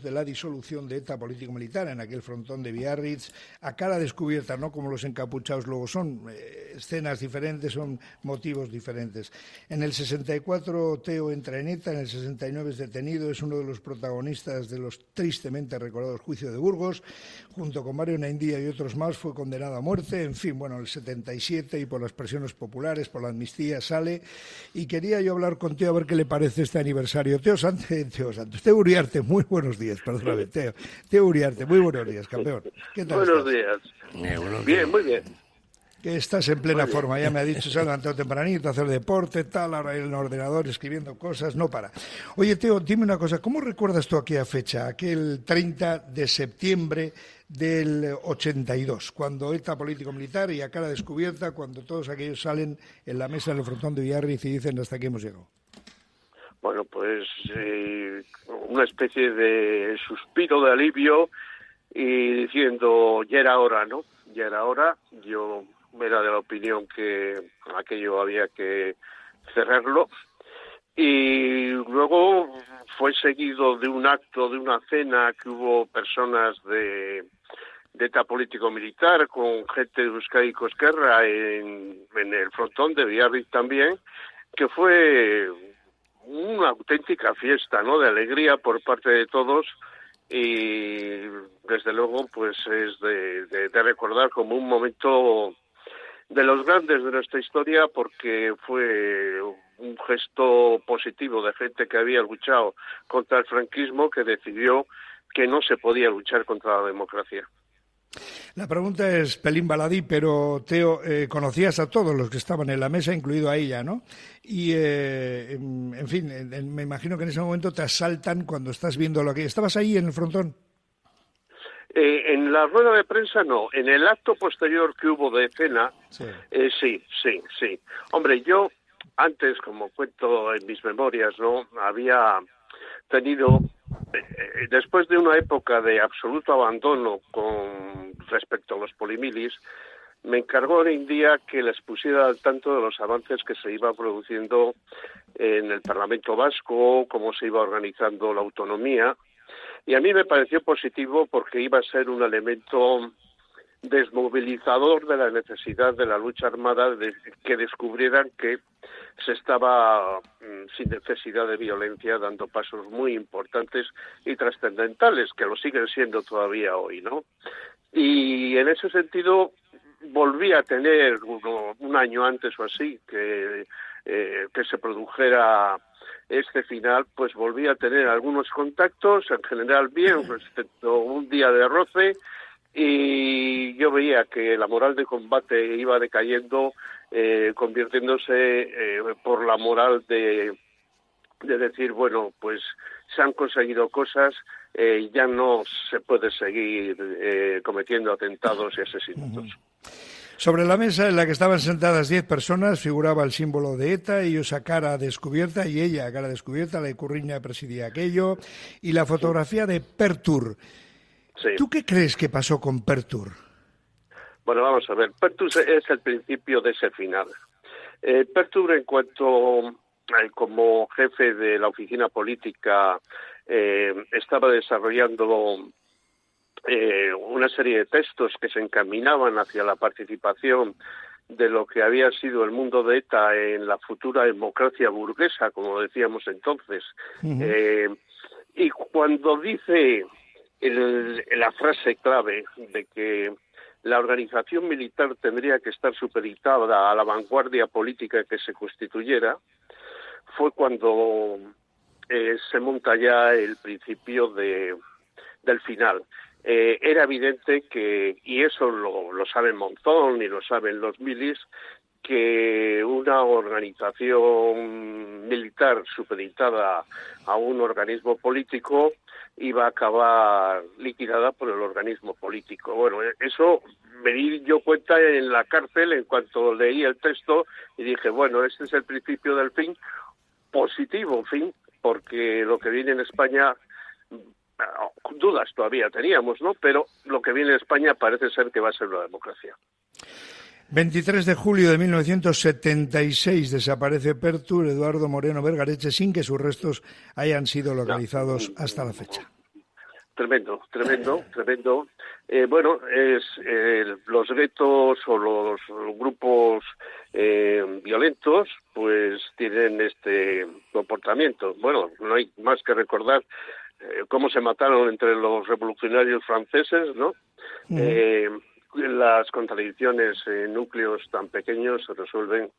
de la disolución de ETA político-militar en aquel frontón de Biarritz a cara descubierta, no como los encapuchados luego son eh, escenas diferentes, son motivos diferentes. En el 64 Teo entra en ETA, en el 69 es detenido, es uno de los protagonistas de los tristemente recordados juicios de Burgos, junto con Mario Naindía y otros más fue condenado a muerte, en fin, bueno, el 77 y por las presiones populares, por la amnistía sale y quería yo hablar con Teo a ver qué le parece este aniversario. Teo Santos, Teo Santos, Teo Uriarte, muy buenos días días, perdóname, Teo. Teo Uriarte, muy buenos días, campeón. ¿Qué tal buenos días. Eh, bien, muy bien. Que estás en plena forma, ya me ha dicho, se ha levantado tempranito, hacer deporte, tal, ahora en el ordenador escribiendo cosas, no para. Oye, Teo, dime una cosa, ¿cómo recuerdas tú aquella fecha, aquel 30 de septiembre del 82, cuando ETA político-militar y a cara descubierta, cuando todos aquellos salen en la mesa del frontón de Villarriz y dicen hasta aquí hemos llegado? Bueno, pues eh, una especie de suspiro de alivio y diciendo, ya era hora, ¿no? Ya era hora. Yo era de la opinión que aquello había que cerrarlo. Y luego fue seguido de un acto, de una cena que hubo personas de, de ETA político-militar con gente de Euskadi Cosquerra en, en el frontón de Villarriz también, que fue una auténtica fiesta, ¿no? De alegría por parte de todos y desde luego pues es de, de, recordar como un momento de los grandes de nuestra historia porque fue un gesto positivo de gente que había luchado contra el franquismo que decidió que no se podía luchar contra la democracia. La pregunta es pelín baladí, pero Teo, eh, conocías a todos los que estaban en la mesa, incluido a ella, ¿no? Y, eh, en, fin, me imagino que en ese momento te asaltan cuando estás viendo lo que... ¿Estabas ahí en el frontón? Eh, en la rueda de prensa no, en el acto posterior que hubo de cena, sí, sí, sí, sí. Hombre, yo antes, como cuento en mis memorias, ¿no? Había tenido eh, después de una época de absoluto abandono con respecto a los polimilis, me encargó en India que les pusiera al tanto de los avances que se iban produciendo en el Parlamento Vasco, cómo se iba organizando la autonomía, y a mí me pareció positivo porque iba a ser un elemento desmovilizador de la necesidad de la lucha armada de que descubrieran que se estaba mm, sin necesidad de violencia dando pasos muy importantes y trascendentales que lo siguen siendo todavía hoy, ¿no? Y en ese sentido volví a tener un año antes o así que eh, que se produjera este final, pues volví a tener algunos contactos, en general bien, excepto un día de roce, y yo veía que la moral de combate iba decayendo, eh, convirtiéndose eh, por la moral de, de decir, bueno, pues se han conseguido cosas, eh, ya no se puede seguir eh, cometiendo atentados y asesinatos. Sobre la mesa en la que estaban sentadas diez personas figuraba el símbolo de ETA, ellos a cara descubierta y ella a cara descubierta, la Curriña presidía aquello, y la fotografía de Pertur. ¿Tú qué crees que pasó con Pertur? Bueno, vamos a ver. Pertur es el principio de ese final. Eh, Pertur, en cuanto como jefe de la oficina política, eh, estaba desarrollando eh, una serie de textos que se encaminaban hacia la participación de lo que había sido el mundo de ETA en la futura democracia burguesa, como decíamos entonces. eh, y cuando dice el, la frase clave de que la organización militar tendría que estar supeditada a la vanguardia política que se constituyera, fue cuando eh, se monta ya el principio de, del final. Eh, era evidente que, y eso lo, lo saben Monzón y lo saben los milis, que una organización militar supeditada a un organismo político iba a acabar liquidada por el organismo político. Bueno, eso me di yo cuenta en la cárcel en cuanto leí el texto y dije, bueno, este es el principio del fin, positivo fin, porque lo que viene en España dudas todavía teníamos, ¿no? Pero lo que viene en España parece ser que va a ser la democracia. 23 de julio de 1976 desaparece Pertur Eduardo Moreno Vergareche sin que sus restos hayan sido localizados hasta la fecha. Tremendo, tremendo, tremendo. Eh, bueno, es eh, los guetos o los grupos eh, violentos, pues tienen este comportamiento. Bueno, no hay más que recordar cómo se mataron entre los revolucionarios franceses, ¿no? las contradicciones en núcleos tan pequeños se resuelven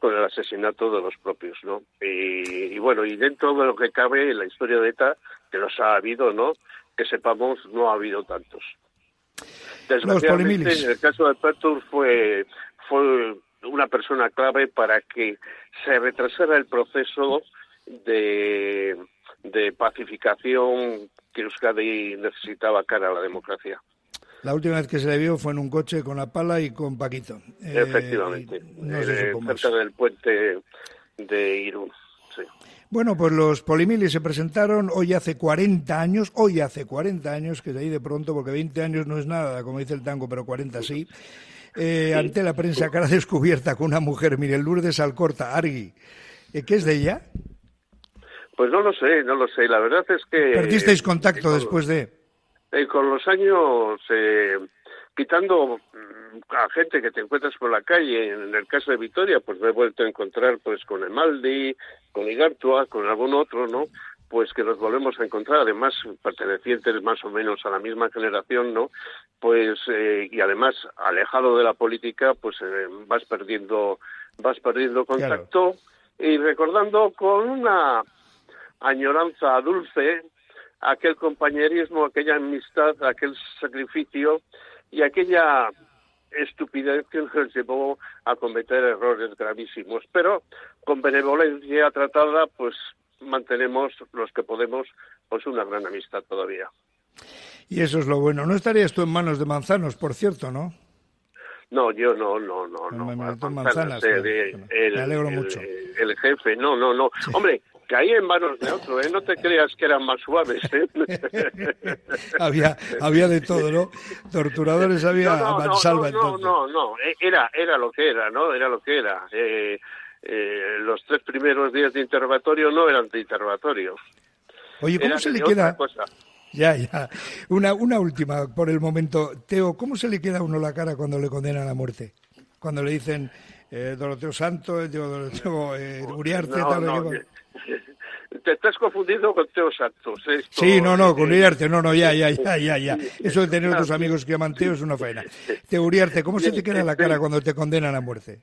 con el asesinato de los propios, ¿no? Y, bueno, y dentro de lo que cabe en la historia de ETA, que los ha habido, ¿no? Que sepamos, no ha habido tantos. Desgraciadamente, en el caso de Pertur fue, fue una persona clave para que se retrasara el proceso de, de pacificación que Euskadi necesitaba cara a la democracia. La última vez que se le vio fue en un coche con la pala y con Paquito. Eh, Efectivamente, eh, cerca del puente de Irún. Bueno, pues los Polimilis se presentaron hoy hace 40 años, hoy hace 40 años, que de ahí de pronto, porque 20 años no es nada, como dice el tango, pero 40 sí, eh, ante la prensa cara descubierta con una mujer, mire, Lourdes Alcorta, Argui. ¿Qué es de ella? Pues no lo sé, no lo sé. La verdad es que... ¿Perdisteis contacto después de...? Eh, con los años, eh, quitando a gente que te encuentras por la calle, en el caso de Vitoria, pues me he vuelto a encontrar pues con Emaldi, con Igartua, con algún otro, ¿no? Pues que nos volvemos a encontrar, además pertenecientes más o menos a la misma generación, ¿no? Pues eh, y además alejado de la política, pues eh, vas perdiendo, vas perdiendo contacto y recordando con una añoranza dulce aquel compañerismo, aquella amistad, aquel sacrificio y aquella estupidez que nos llevó a cometer errores gravísimos. Pero con benevolencia tratada, pues mantenemos los que podemos, pues una gran amistad todavía. Y eso es lo bueno. No estarías tú en manos de Manzanos, por cierto, ¿no? No, yo no, no, no, no. Manzanas, me alegro mucho. El, jefe, no, no, no. Hombre, caí en manos de otro, ¿eh? No te creas que eran más suaves, ¿eh? había, había de todo, ¿no? Torturadores había no, no, no, no, no, no, eh, era, era lo que era, ¿no? Era lo que era. Eh, eh, los tres primeros días de interrogatorio no eran de interrogatorio. Oye, ¿cómo se le queda...? Ya, ya. Una, una última por el momento. Teo, ¿cómo se le queda a uno la cara cuando le condenan a muerte? Cuando le dicen eh, Doroteo Santo, Doroteo eh, Uriarte, tal, no, te estás confundiendo con Teo Santos. sí, no, no, con Uriarte, no, no, ya, ya, ya, ya, ya. Eso de tener otros amigos que llaman Teo es una faena. Teo Uriarte, ¿cómo se te queda la cara cuando te condenan a muerte?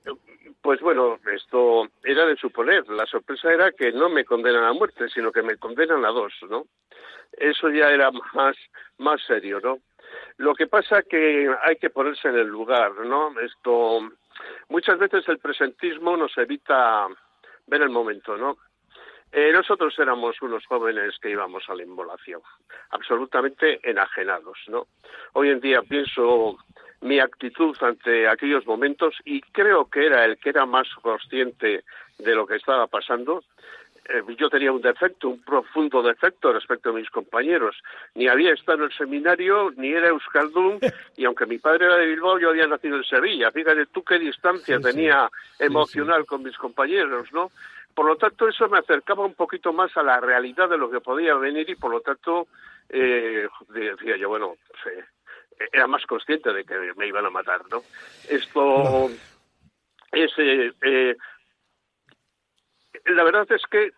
Pues bueno, esto era de suponer. La sorpresa era que no me condenan a muerte, sino que me condenan a dos, ¿no? Eso ya era más, más serio, ¿no? Lo que pasa que hay que ponerse en el lugar, ¿no? Esto, muchas veces el presentismo nos evita ver el momento, ¿no? Eh, nosotros éramos unos jóvenes que íbamos a la inmolación, absolutamente enajenados, ¿no? Hoy en día pienso mi actitud ante aquellos momentos y creo que era el que era más consciente de lo que estaba pasando. Eh, yo tenía un defecto, un profundo defecto respecto a mis compañeros. Ni había estado en el seminario, ni era Euskaldun, y aunque mi padre era de Bilbao, yo había nacido en Sevilla. Fíjate tú qué distancia tenía emocional con mis compañeros, ¿no? Por lo tanto, eso me acercaba un poquito más a la realidad de lo que podía venir y, por lo tanto, eh, decía yo, bueno, era más consciente de que me iban a matar, ¿no? Esto es... Eh, eh, la verdad es que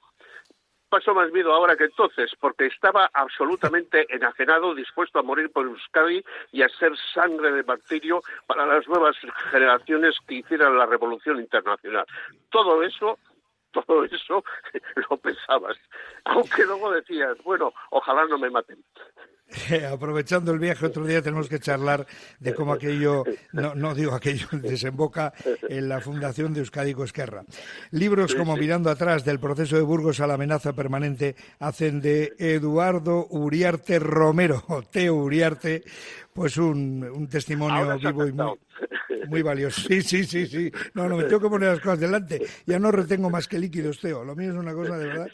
pasó más miedo ahora que entonces, porque estaba absolutamente enajenado, dispuesto a morir por Euskadi y a ser sangre de martirio para las nuevas generaciones que hicieran la revolución internacional. Todo eso todo eso lo pensabas. Aunque luego decías, bueno, ojalá no me maten. Aprovechando el viaje, otro día tenemos que charlar de cómo aquello, no, no digo aquello, desemboca en la fundación de Euskadi Esquerra. Libros como Mirando atrás, del proceso de Burgos a la amenaza permanente, hacen de Eduardo Uriarte Romero, Teo Uriarte, pues un, un testimonio vivo y muy, muy valioso. Sí, sí, sí, sí. No, no, me tengo que poner las cosas delante. Ya no retengo más que líquidos, Teo. Lo mío es una cosa de verdad.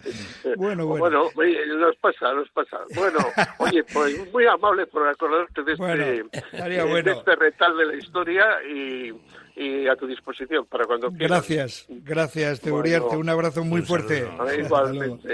Bueno, bueno. Bueno, nos pasa, nos pasa. Bueno, oye, pues muy amable por acordarte de este, de este retal de la historia y, y, a tu disposición para cuando quieras. Gracias, gracias, Teo Uriarte. Un abrazo muy fuerte. Igualmente.